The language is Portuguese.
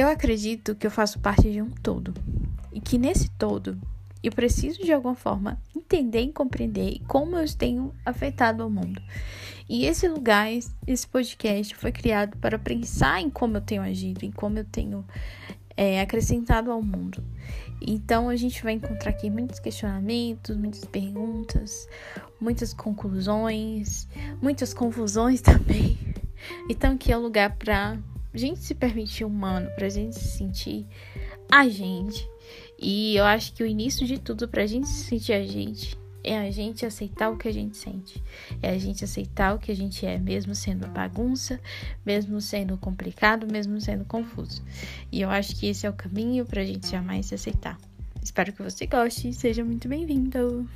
Eu acredito que eu faço parte de um todo e que nesse todo eu preciso de alguma forma entender e compreender como eu tenho afetado o mundo. E esse lugar, esse podcast foi criado para pensar em como eu tenho agido, em como eu tenho é, acrescentado ao mundo. Então a gente vai encontrar aqui muitos questionamentos, muitas perguntas, muitas conclusões, muitas confusões também. Então aqui é o lugar para gente se permitir humano, para a gente se sentir a gente. E eu acho que o início de tudo para a gente se sentir a gente é a gente aceitar o que a gente sente. É a gente aceitar o que a gente é, mesmo sendo bagunça, mesmo sendo complicado, mesmo sendo confuso. E eu acho que esse é o caminho para a gente jamais se aceitar. Espero que você goste e seja muito bem-vindo!